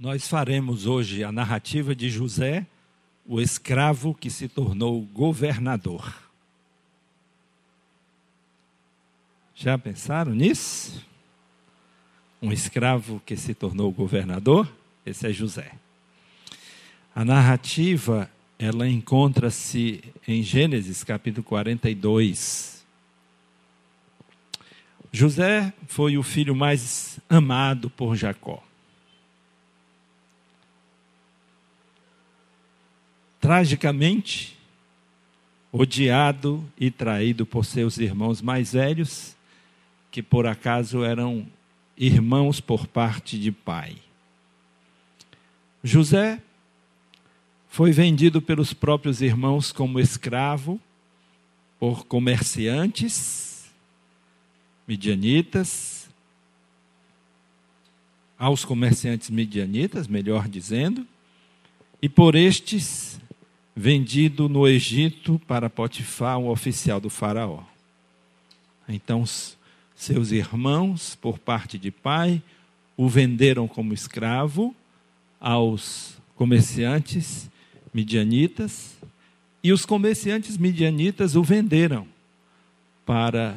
Nós faremos hoje a narrativa de José, o escravo que se tornou governador. Já pensaram nisso? Um escravo que se tornou governador? Esse é José. A narrativa, ela encontra-se em Gênesis capítulo 42. José foi o filho mais amado por Jacó. Tragicamente, odiado e traído por seus irmãos mais velhos, que por acaso eram irmãos por parte de pai. José foi vendido pelos próprios irmãos como escravo por comerciantes midianitas, aos comerciantes midianitas, melhor dizendo, e por estes vendido no Egito para Potifar, um oficial do faraó. Então, seus irmãos, por parte de pai, o venderam como escravo aos comerciantes midianitas, e os comerciantes midianitas o venderam para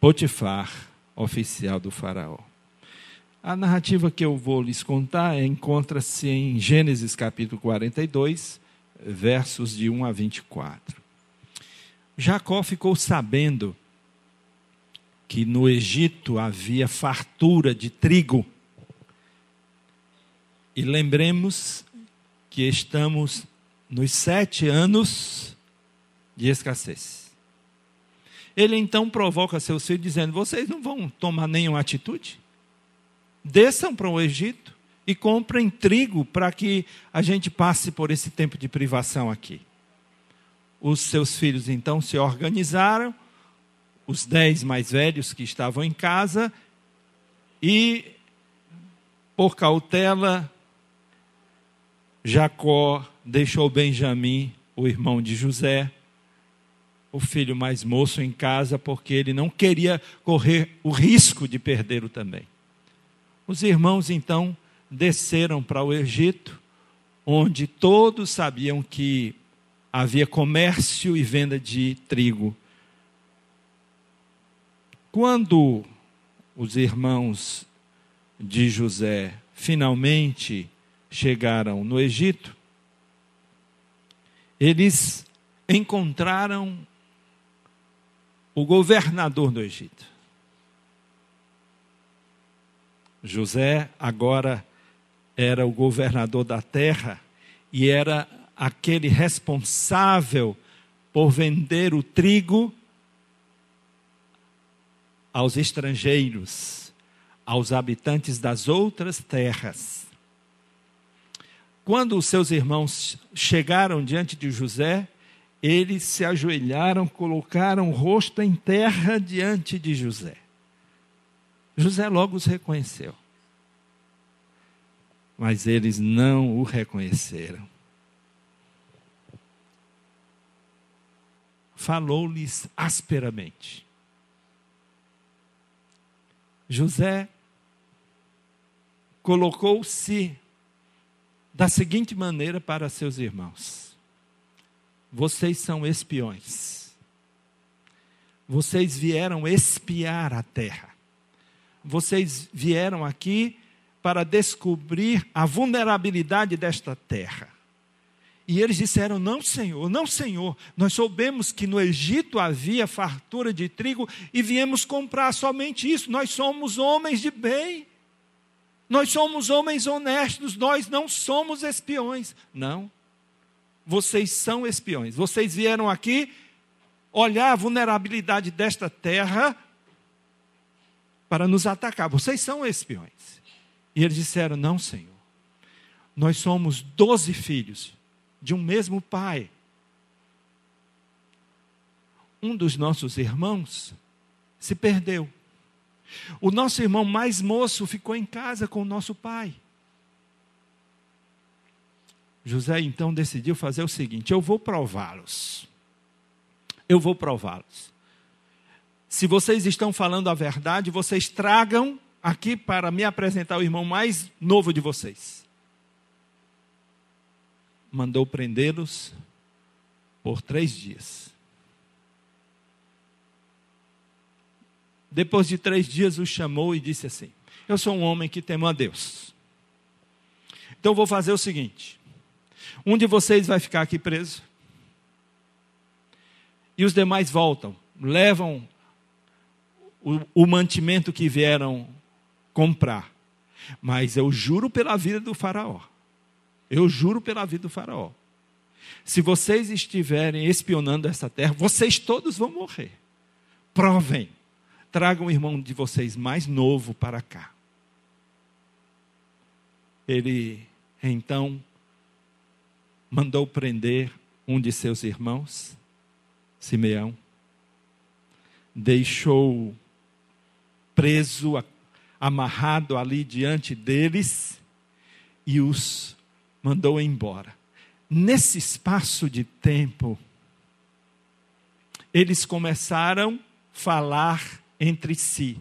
Potifar, oficial do Faraó. A narrativa que eu vou lhes contar encontra-se em Gênesis capítulo 42, versos de 1 a 24. Jacó ficou sabendo que no Egito havia fartura de trigo. E lembremos que estamos nos sete anos de escassez. Ele então provoca seus filhos, dizendo: Vocês não vão tomar nenhuma atitude? Desçam para o Egito e comprem trigo para que a gente passe por esse tempo de privação aqui. Os seus filhos então se organizaram, os dez mais velhos que estavam em casa, e, por cautela, Jacó deixou Benjamim, o irmão de José, o filho mais moço em casa, porque ele não queria correr o risco de perdê-lo também. Os irmãos então desceram para o Egito, onde todos sabiam que havia comércio e venda de trigo. Quando os irmãos de José finalmente chegaram no Egito, eles encontraram o governador do Egito. José agora era o governador da terra e era aquele responsável por vender o trigo aos estrangeiros, aos habitantes das outras terras. Quando os seus irmãos chegaram diante de José, eles se ajoelharam, colocaram o rosto em terra diante de José. José logo os reconheceu. Mas eles não o reconheceram. Falou-lhes asperamente. José colocou-se da seguinte maneira para seus irmãos: Vocês são espiões. Vocês vieram espiar a terra. Vocês vieram aqui para descobrir a vulnerabilidade desta terra. E eles disseram: Não, Senhor, não, Senhor. Nós soubemos que no Egito havia fartura de trigo e viemos comprar somente isso. Nós somos homens de bem. Nós somos homens honestos, nós não somos espiões. Não. Vocês são espiões. Vocês vieram aqui olhar a vulnerabilidade desta terra para nos atacar. Vocês são espiões. E eles disseram: Não, Senhor. Nós somos doze filhos de um mesmo pai. Um dos nossos irmãos se perdeu. O nosso irmão mais moço ficou em casa com o nosso pai. José então decidiu fazer o seguinte: eu vou prová-los. Eu vou prová-los. Se vocês estão falando a verdade, vocês tragam aqui para me apresentar o irmão mais novo de vocês. Mandou prendê-los por três dias. Depois de três dias, o chamou e disse assim: Eu sou um homem que temo a Deus. Então vou fazer o seguinte: um de vocês vai ficar aqui preso, e os demais voltam, levam o, o mantimento que vieram comprar. Mas eu juro pela vida do Faraó. Eu juro pela vida do Faraó. Se vocês estiverem espionando essa terra, vocês todos vão morrer. Provem. Tragam o irmão de vocês mais novo para cá. Ele então mandou prender um de seus irmãos, Simeão, deixou preso, amarrado ali diante deles e os mandou embora. Nesse espaço de tempo, eles começaram a falar entre si.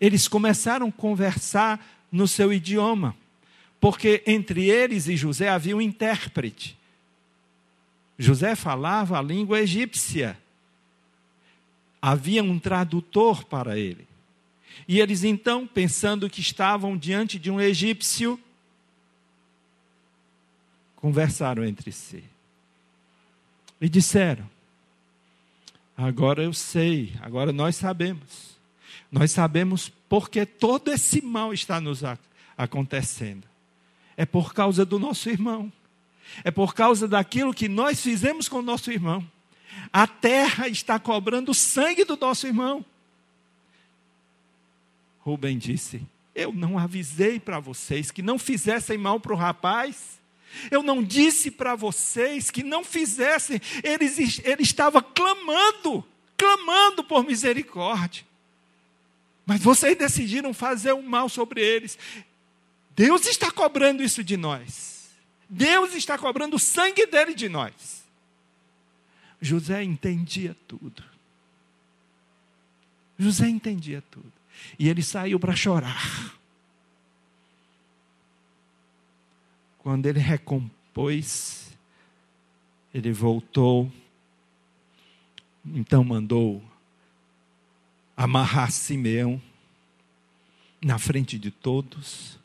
Eles começaram a conversar no seu idioma, porque entre eles e José havia um intérprete. José falava a língua egípcia. Havia um tradutor para ele. E eles então, pensando que estavam diante de um egípcio, conversaram entre si. E disseram: Agora eu sei, agora nós sabemos. Nós sabemos porque todo esse mal está nos acontecendo. É por causa do nosso irmão. É por causa daquilo que nós fizemos com o nosso irmão. A terra está cobrando o sangue do nosso irmão. Rubem disse: Eu não avisei para vocês que não fizessem mal para o rapaz. Eu não disse para vocês que não fizessem. Ele, ele estava clamando, clamando por misericórdia. Mas vocês decidiram fazer o mal sobre eles. Deus está cobrando isso de nós. Deus está cobrando o sangue dele de nós. José entendia tudo. José entendia tudo. E ele saiu para chorar. Quando ele recompôs, ele voltou, então mandou amarrar Simeão na frente de todos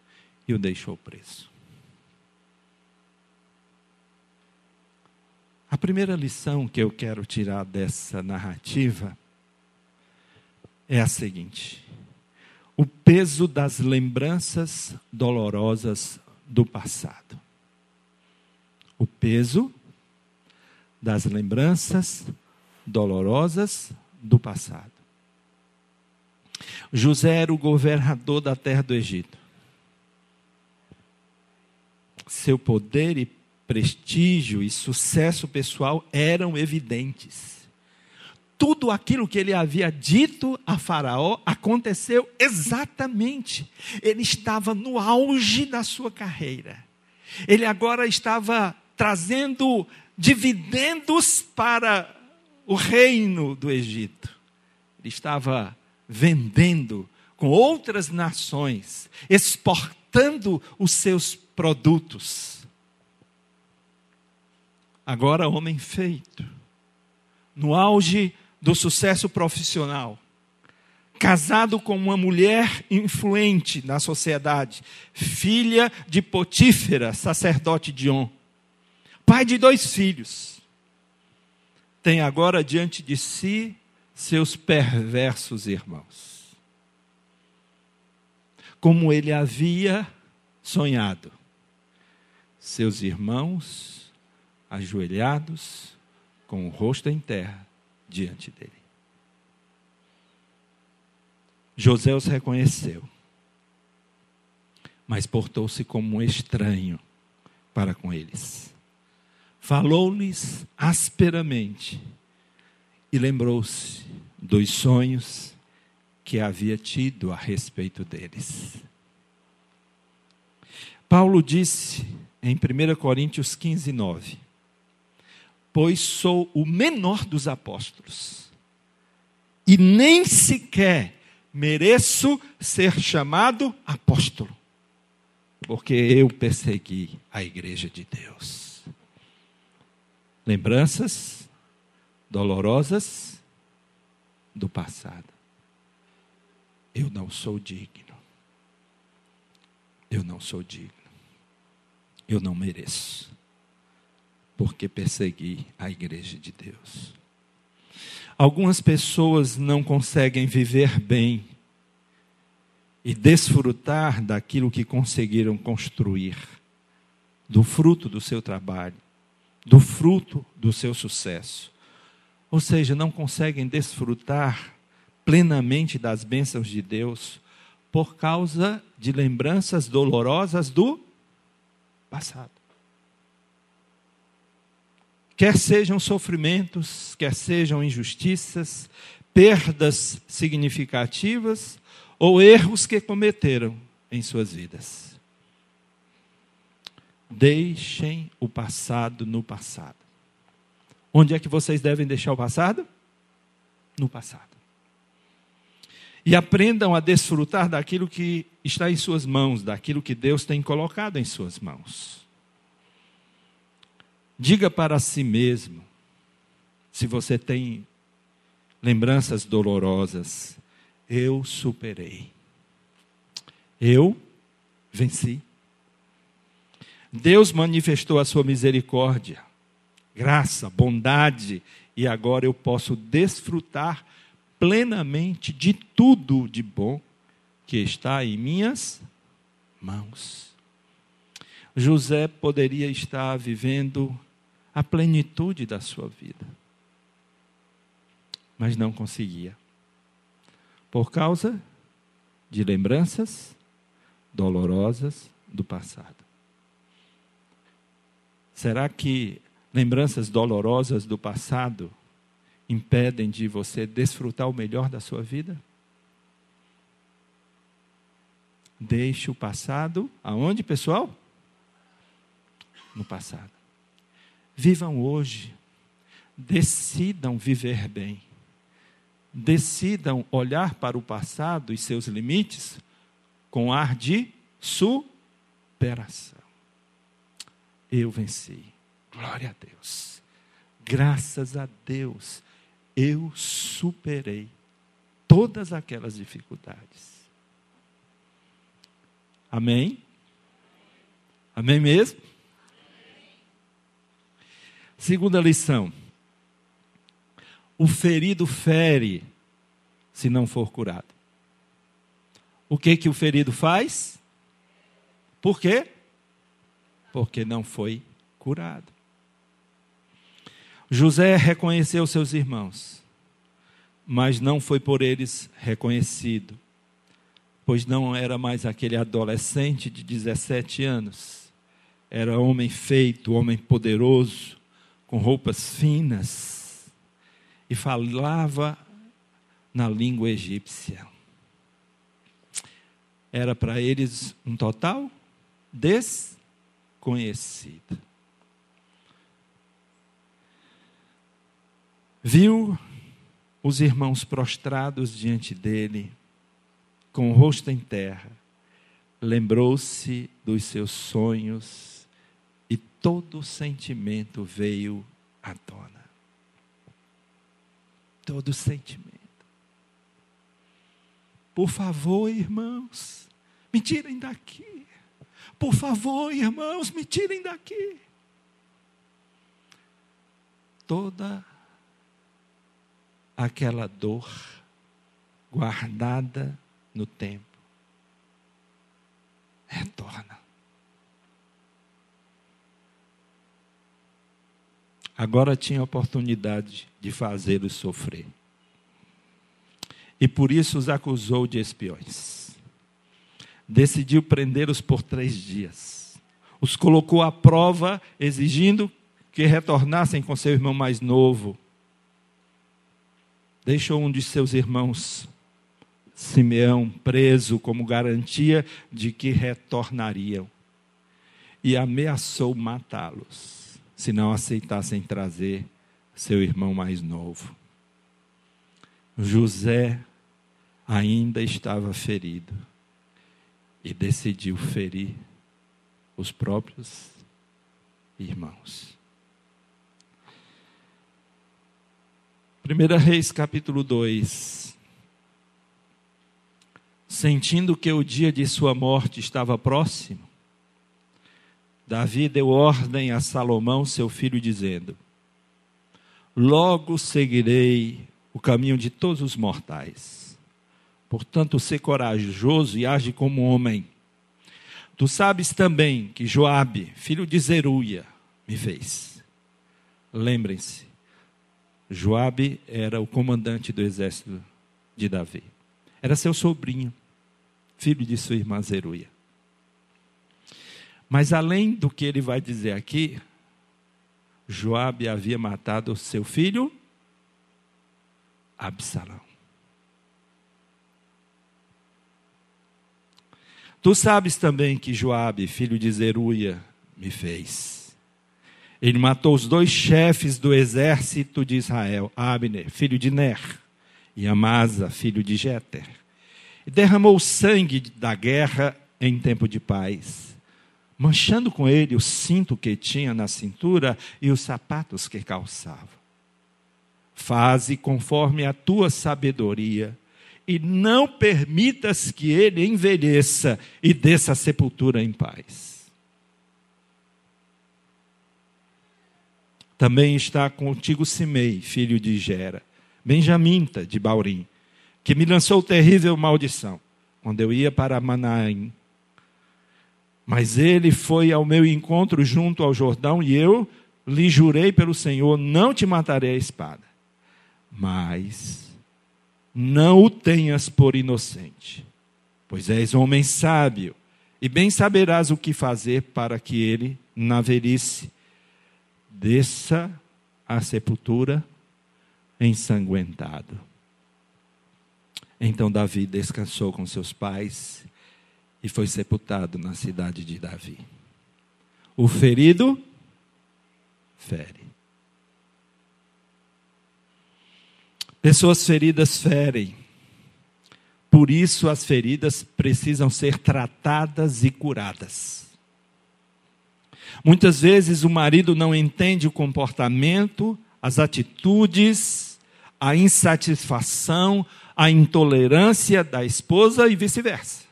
e o deixou preso. A primeira lição que eu quero tirar dessa narrativa é a seguinte: o peso das lembranças dolorosas do passado. O peso das lembranças dolorosas do passado. José era o governador da terra do Egito. Seu poder e prestígio e sucesso pessoal eram evidentes. Tudo aquilo que ele havia dito a Faraó aconteceu exatamente. Ele estava no auge da sua carreira. Ele agora estava trazendo dividendos para o reino do Egito. Ele estava vendendo com outras nações, exportando os seus produtos. Agora, homem feito, no auge do sucesso profissional, casado com uma mulher influente na sociedade, filha de Potífera, sacerdote de On, pai de dois filhos, tem agora diante de si seus perversos irmãos. Como ele havia sonhado, seus irmãos ajoelhados, com o rosto em terra, diante dele. José os reconheceu, mas portou-se como um estranho para com eles. Falou-lhes asperamente e lembrou-se dos sonhos que havia tido a respeito deles. Paulo disse em 1 Coríntios 15, 9: pois sou o menor dos apóstolos, e nem sequer mereço ser chamado apóstolo, porque eu persegui a igreja de Deus. Lembranças dolorosas do passado. Eu não sou digno. Eu não sou digno. Eu não mereço. Porque persegui a igreja de Deus. Algumas pessoas não conseguem viver bem e desfrutar daquilo que conseguiram construir, do fruto do seu trabalho, do fruto do seu sucesso. Ou seja, não conseguem desfrutar plenamente das bênçãos de Deus por causa de lembranças dolorosas do passado. Quer sejam sofrimentos, quer sejam injustiças, perdas significativas ou erros que cometeram em suas vidas. Deixem o passado no passado. Onde é que vocês devem deixar o passado? No passado. E aprendam a desfrutar daquilo que está em suas mãos, daquilo que Deus tem colocado em suas mãos. Diga para si mesmo, se você tem lembranças dolorosas, eu superei. Eu venci. Deus manifestou a sua misericórdia, graça, bondade, e agora eu posso desfrutar plenamente de tudo de bom que está em minhas mãos. José poderia estar vivendo a plenitude da sua vida. Mas não conseguia. Por causa de lembranças dolorosas do passado. Será que lembranças dolorosas do passado impedem de você desfrutar o melhor da sua vida? Deixe o passado aonde, pessoal? No passado. Vivam hoje. Decidam viver bem. Decidam olhar para o passado e seus limites com ar de superação. Eu venci. Glória a Deus. Graças a Deus, eu superei todas aquelas dificuldades. Amém? Amém mesmo? Segunda lição. O ferido fere se não for curado. O que que o ferido faz? Por quê? Porque não foi curado. José reconheceu seus irmãos, mas não foi por eles reconhecido, pois não era mais aquele adolescente de 17 anos. Era homem feito, homem poderoso, com roupas finas, e falava na língua egípcia. Era para eles um total desconhecido. Viu os irmãos prostrados diante dele, com o rosto em terra, lembrou-se dos seus sonhos todo sentimento veio à tona. Todo sentimento. Por favor, irmãos, me tirem daqui. Por favor, irmãos, me tirem daqui. Toda aquela dor guardada no tempo retorna. Agora tinha a oportunidade de fazê-los sofrer. E por isso os acusou de espiões. Decidiu prendê-los por três dias. Os colocou à prova, exigindo que retornassem com seu irmão mais novo. Deixou um de seus irmãos, Simeão, preso como garantia de que retornariam. E ameaçou matá-los se não aceitassem trazer seu irmão mais novo. José ainda estava ferido e decidiu ferir os próprios irmãos. 1 Reis capítulo 2. Sentindo que o dia de sua morte estava próximo, Davi deu ordem a Salomão, seu filho, dizendo: Logo seguirei o caminho de todos os mortais. Portanto, ser corajoso e age como homem. Tu sabes também que Joabe, filho de Zeruia, me fez. Lembrem-se, Joabe era o comandante do exército de Davi. Era seu sobrinho, filho de sua irmã Zeruia. Mas além do que ele vai dizer aqui, Joabe havia matado seu filho Absalão. Tu sabes também que Joabe, filho de Zeruia, me fez. Ele matou os dois chefes do exército de Israel, Abner, filho de Ner, e Amasa, filho de Jeter. E derramou o sangue da guerra em tempo de paz, manchando com ele o cinto que tinha na cintura e os sapatos que calçava. Faze conforme a tua sabedoria, e não permitas que ele envelheça e desça a sepultura em paz. Também está contigo Simei, filho de Gera, Benjamita de Baurim, que me lançou terrível maldição, quando eu ia para Manaim. Mas ele foi ao meu encontro junto ao Jordão, e eu lhe jurei pelo Senhor: não te matarei a espada. Mas não o tenhas por inocente, pois és homem sábio, e bem saberás o que fazer para que ele, na velhice, desça à sepultura ensanguentado. Então Davi descansou com seus pais e foi sepultado na cidade de Davi. O ferido fere. Pessoas feridas ferem. Por isso as feridas precisam ser tratadas e curadas. Muitas vezes o marido não entende o comportamento, as atitudes, a insatisfação, a intolerância da esposa e vice-versa.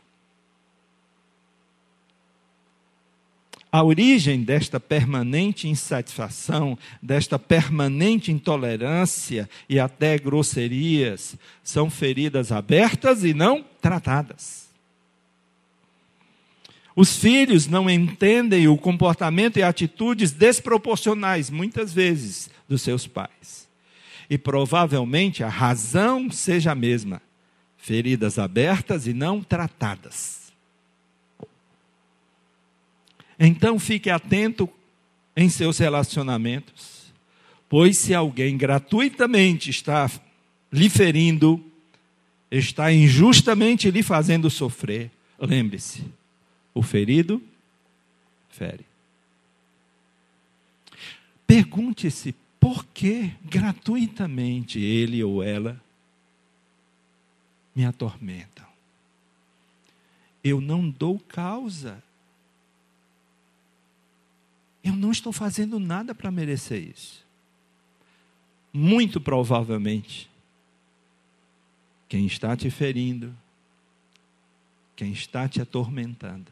A origem desta permanente insatisfação, desta permanente intolerância e até grosserias são feridas abertas e não tratadas. Os filhos não entendem o comportamento e atitudes desproporcionais, muitas vezes, dos seus pais. E provavelmente a razão seja a mesma: feridas abertas e não tratadas. Então fique atento em seus relacionamentos, pois se alguém gratuitamente está lhe ferindo, está injustamente lhe fazendo sofrer, lembre-se o ferido fere. Pergunte-se por que gratuitamente ele ou ela me atormentam. Eu não dou causa. Eu não estou fazendo nada para merecer isso. Muito provavelmente, quem está te ferindo, quem está te atormentando,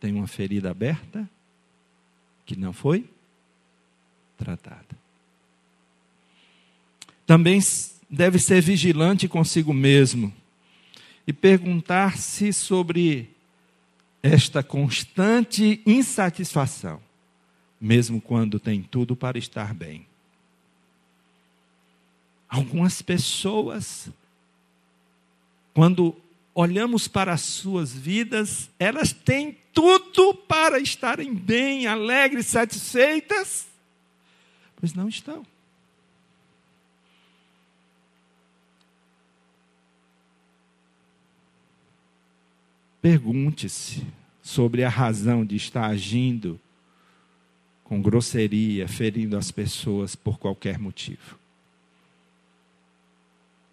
tem uma ferida aberta que não foi tratada. Também deve ser vigilante consigo mesmo e perguntar-se sobre esta constante insatisfação, mesmo quando tem tudo para estar bem. Algumas pessoas, quando olhamos para as suas vidas, elas têm tudo para estarem bem, alegres, satisfeitas, pois não estão. Pergunte-se sobre a razão de estar agindo com grosseria, ferindo as pessoas por qualquer motivo.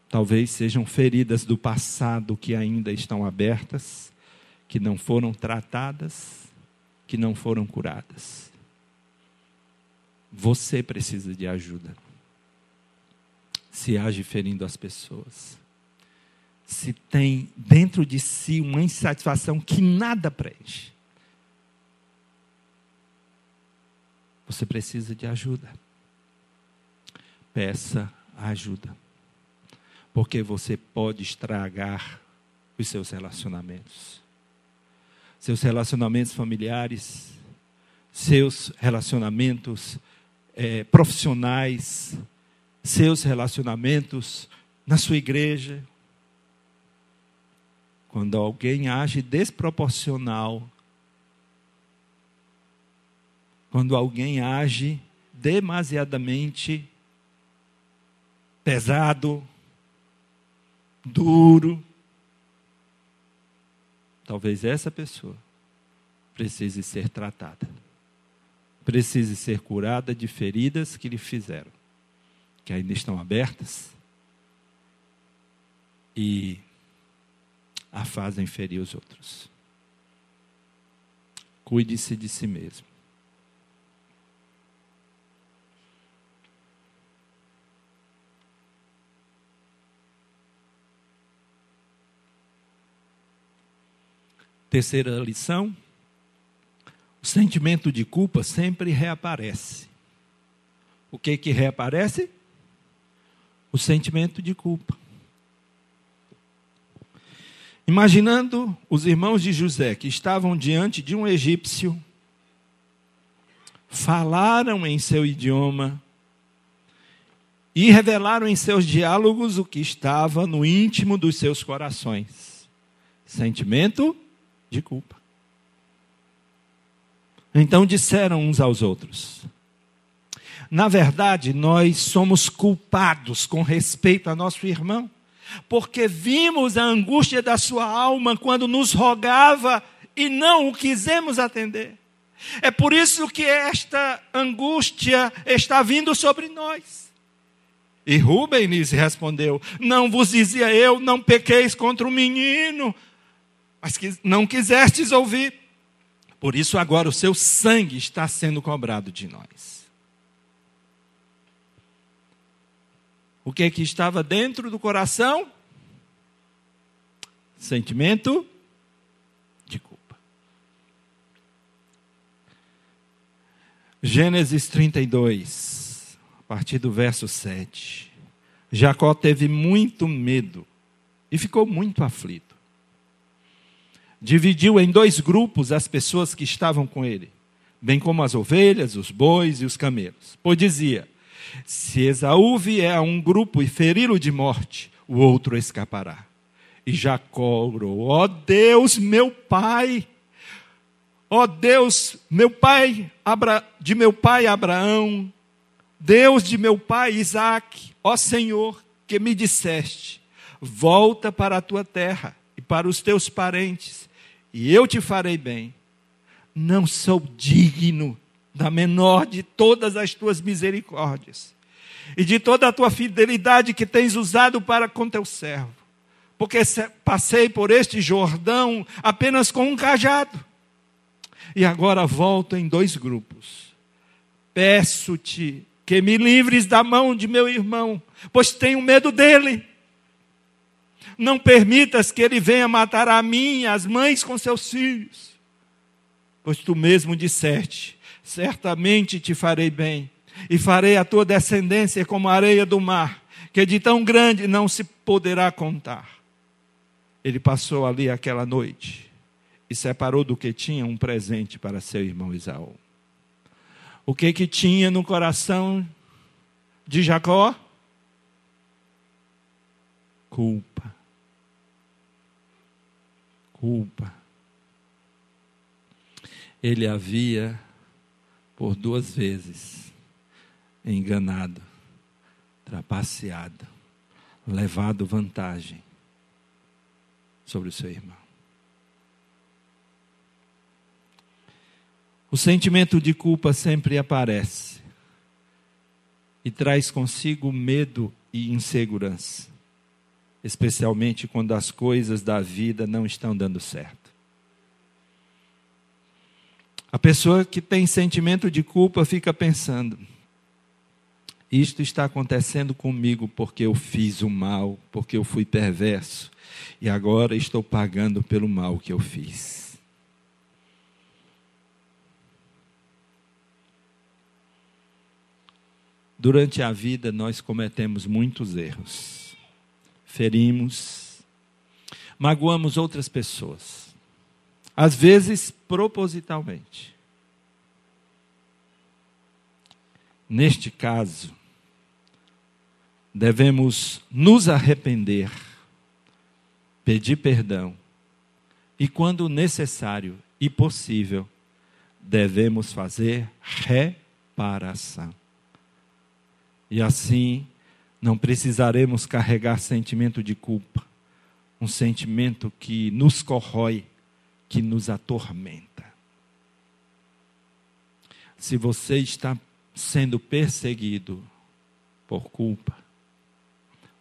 Talvez sejam feridas do passado que ainda estão abertas, que não foram tratadas, que não foram curadas. Você precisa de ajuda. Se age ferindo as pessoas. Se tem dentro de si uma insatisfação que nada preenche. Você precisa de ajuda. Peça ajuda. Porque você pode estragar os seus relacionamentos. Seus relacionamentos familiares, seus relacionamentos é, profissionais, seus relacionamentos na sua igreja. Quando alguém age desproporcional quando alguém age demasiadamente pesado, duro, talvez essa pessoa precise ser tratada, precise ser curada de feridas que lhe fizeram, que ainda estão abertas e a fazem ferir os outros. Cuide-se de si mesmo. Terceira lição: o sentimento de culpa sempre reaparece. O que que reaparece? O sentimento de culpa. Imaginando os irmãos de José que estavam diante de um egípcio, falaram em seu idioma e revelaram em seus diálogos o que estava no íntimo dos seus corações. Sentimento de culpa. Então disseram uns aos outros: Na verdade, nós somos culpados com respeito a nosso irmão, porque vimos a angústia da sua alma quando nos rogava e não o quisemos atender. É por isso que esta angústia está vindo sobre nós. E Rubem respondeu: Não vos dizia eu, não pequeis contra o menino, mas que não quisestes ouvir. Por isso agora o seu sangue está sendo cobrado de nós. O que é que estava dentro do coração? Sentimento de culpa. Gênesis 32, a partir do verso 7. Jacó teve muito medo e ficou muito aflito dividiu em dois grupos as pessoas que estavam com ele, bem como as ovelhas, os bois e os camelos. Pois dizia: Se Esaú vier a um grupo e feri-lo de morte, o outro escapará. E Jacó orou: Ó oh Deus, meu pai, ó oh Deus, meu pai, de meu pai Abraão, Deus de meu pai Isaque, ó Senhor, que me disseste: volta para a tua terra e para os teus parentes e eu te farei bem. Não sou digno da menor de todas as tuas misericórdias e de toda a tua fidelidade que tens usado para com teu servo, porque passei por este Jordão apenas com um cajado e agora volto em dois grupos. Peço-te que me livres da mão de meu irmão, pois tenho medo dele não permitas que ele venha matar a mim as mães com seus filhos. Pois tu mesmo disseste: certamente te farei bem, e farei a tua descendência como a areia do mar, que de tão grande não se poderá contar. Ele passou ali aquela noite e separou do que tinha um presente para seu irmão Isaú. O que que tinha no coração de Jacó? Culpa culpa. Ele havia, por duas vezes, enganado, trapaceado, levado vantagem sobre o seu irmão. O sentimento de culpa sempre aparece e traz consigo medo e insegurança. especialmente quando as coisas da vida não estão dando certo. A pessoa que tem sentimento de culpa fica pensando: isto está acontecendo comigo porque eu fiz o mal, porque eu fui perverso, e agora estou pagando pelo mal que eu fiz. Durante a vida, nós cometemos muitos erros, ferimos, magoamos outras pessoas, às vezes propositalmente. Neste caso, devemos nos arrepender, pedir perdão e, quando necessário e possível, devemos fazer reparação. E assim não precisaremos carregar sentimento de culpa, um sentimento que nos corrói, que nos atormenta. Se você está sendo perseguido por culpa,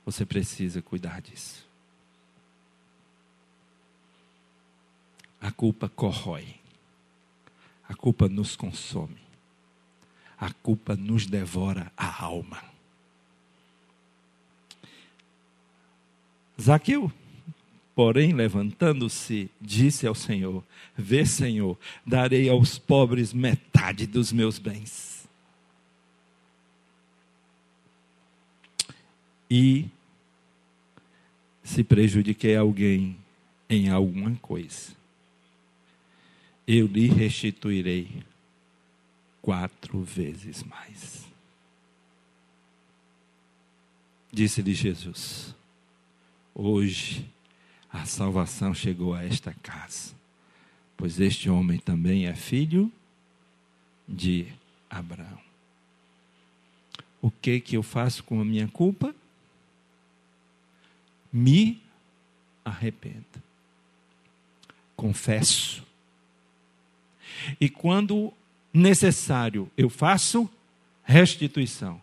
você precisa cuidar disso. A culpa corrói, a culpa nos consome a culpa nos devora a alma. Zaqueu, porém, levantando-se, disse ao Senhor: Vê, Senhor, darei aos pobres metade dos meus bens. E se prejudiquei alguém em alguma coisa, eu lhe restituirei quatro vezes mais. Disse-lhe Jesus: Hoje a salvação chegou a esta casa, pois este homem também é filho de Abraão. O que que eu faço com a minha culpa? Me arrependo. Confesso. E quando necessário, eu faço restituição.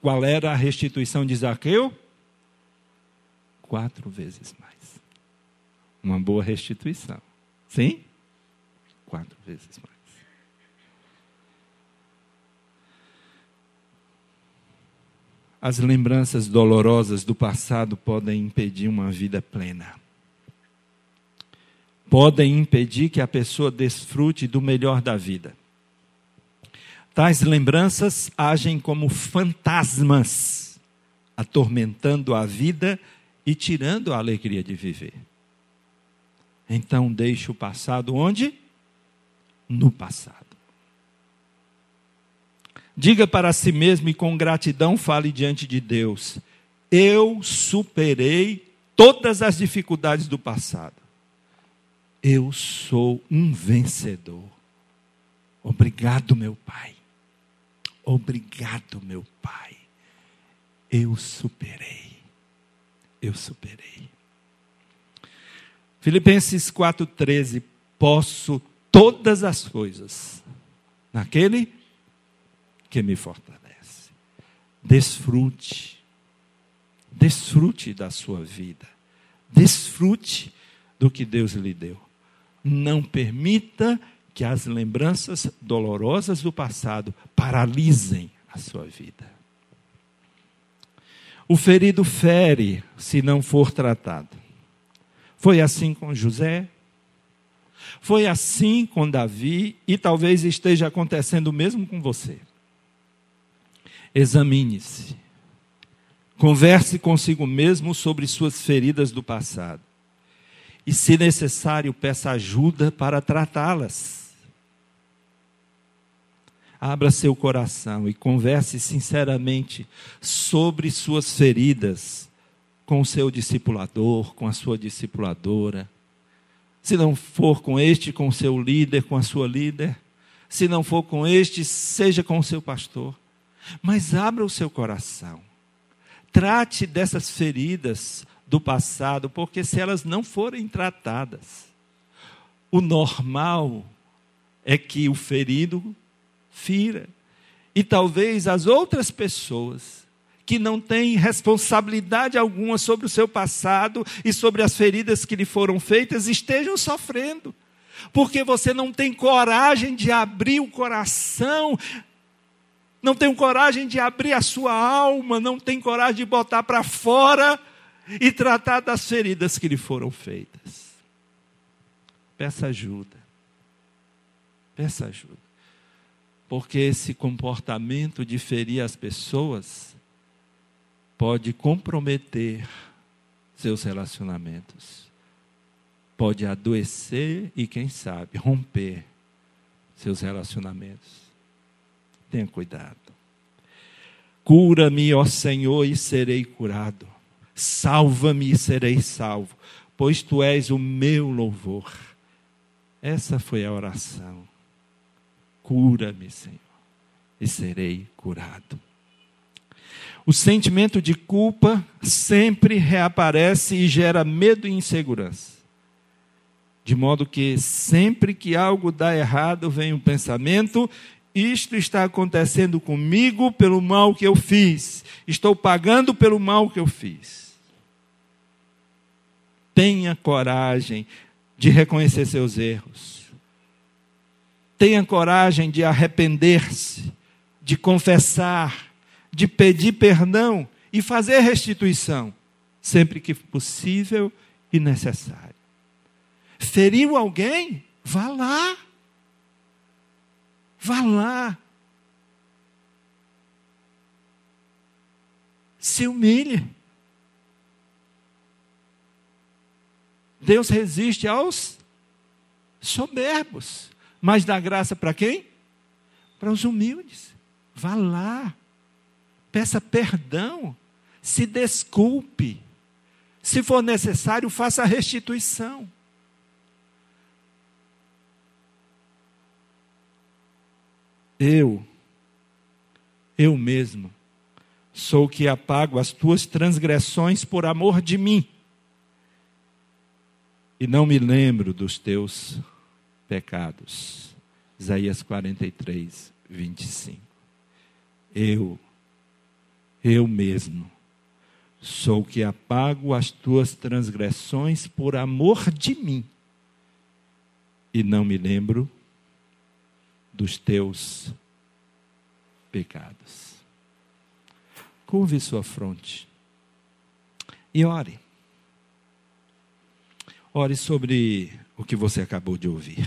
Qual era a restituição de Zaqueu? Quatro vezes mais. Uma boa restituição. Sim? Quatro vezes mais. As lembranças dolorosas do passado podem impedir uma vida plena. Podem impedir que a pessoa desfrute do melhor da vida. Tais lembranças agem como fantasmas, atormentando a vida e tirando a alegria de viver. Então deixe o passado onde? No passado. Diga para si mesmo e com gratidão fale diante de Deus: Eu superei todas as dificuldades do passado. Eu sou um vencedor. Obrigado, meu Pai. Obrigado, meu Pai. Eu superei. Eu superei. Filipenses 4,13. Posso todas as coisas naquele que me fortalece. Desfrute. Desfrute da sua vida. Desfrute do que Deus lhe deu. Não permita que as lembranças dolorosas do passado paralisem a sua vida. O ferido fere se não for tratado. Foi assim com José, foi assim com Davi e talvez esteja acontecendo o mesmo com você. Examine-se. Converse consigo mesmo sobre suas feridas do passado. E, se necessário, peça ajuda para tratá-las abra seu coração e converse sinceramente sobre suas feridas com o seu discipulador, com a sua discipuladora. Se não for com este, com o seu líder, com a sua líder. Se não for com este, seja com o seu pastor. Mas abra o seu coração. Trate dessas feridas do passado, porque se elas não forem tratadas, o normal é que o ferido fira. E talvez as outras pessoas que não tem responsabilidade alguma sobre o seu passado e sobre as feridas que lhe foram feitas, estejam sofrendo. Porque você não tem coragem de abrir o coração, não tem coragem de abrir a sua alma, não tem coragem de botar para fora e tratar das feridas que lhe foram feitas. Peça ajuda. Peça ajuda. Porque esse comportamento de ferir as pessoas pode comprometer seus relacionamentos, pode adoecer e, quem sabe, romper seus relacionamentos. Tenha cuidado. Cura-me, ó Senhor, e serei curado. Salva-me e serei salvo, pois tu és o meu louvor. Essa foi a oração. Cura-me, Senhor, e serei curado. O sentimento de culpa sempre reaparece e gera medo e insegurança. De modo que sempre que algo dá errado, vem o um pensamento: isto está acontecendo comigo pelo mal que eu fiz. Estou pagando pelo mal que eu fiz. Tenha coragem de reconhecer seus erros. Tenha coragem de arrepender-se, de confessar de pedir perdão e fazer restituição, sempre que possível e necessário. Feriu alguém? Vá lá. Vá lá. Se humilhe. Deus resiste aos soberbos, mas dá graça para quem? Para os humildes. Vá lá peça perdão, se desculpe. Se for necessário, faça restituição. Eu, eu mesmo, sou o que apago as tuas transgressões por amor de mim, e não me lembro dos teus pecados. Isaías 43, 25. Eu, eu mesmo sou que apago as tuas transgressões por amor de mim, e não me lembro dos teus pecados. Curve sua fronte e ore. Ore sobre o que você acabou de ouvir.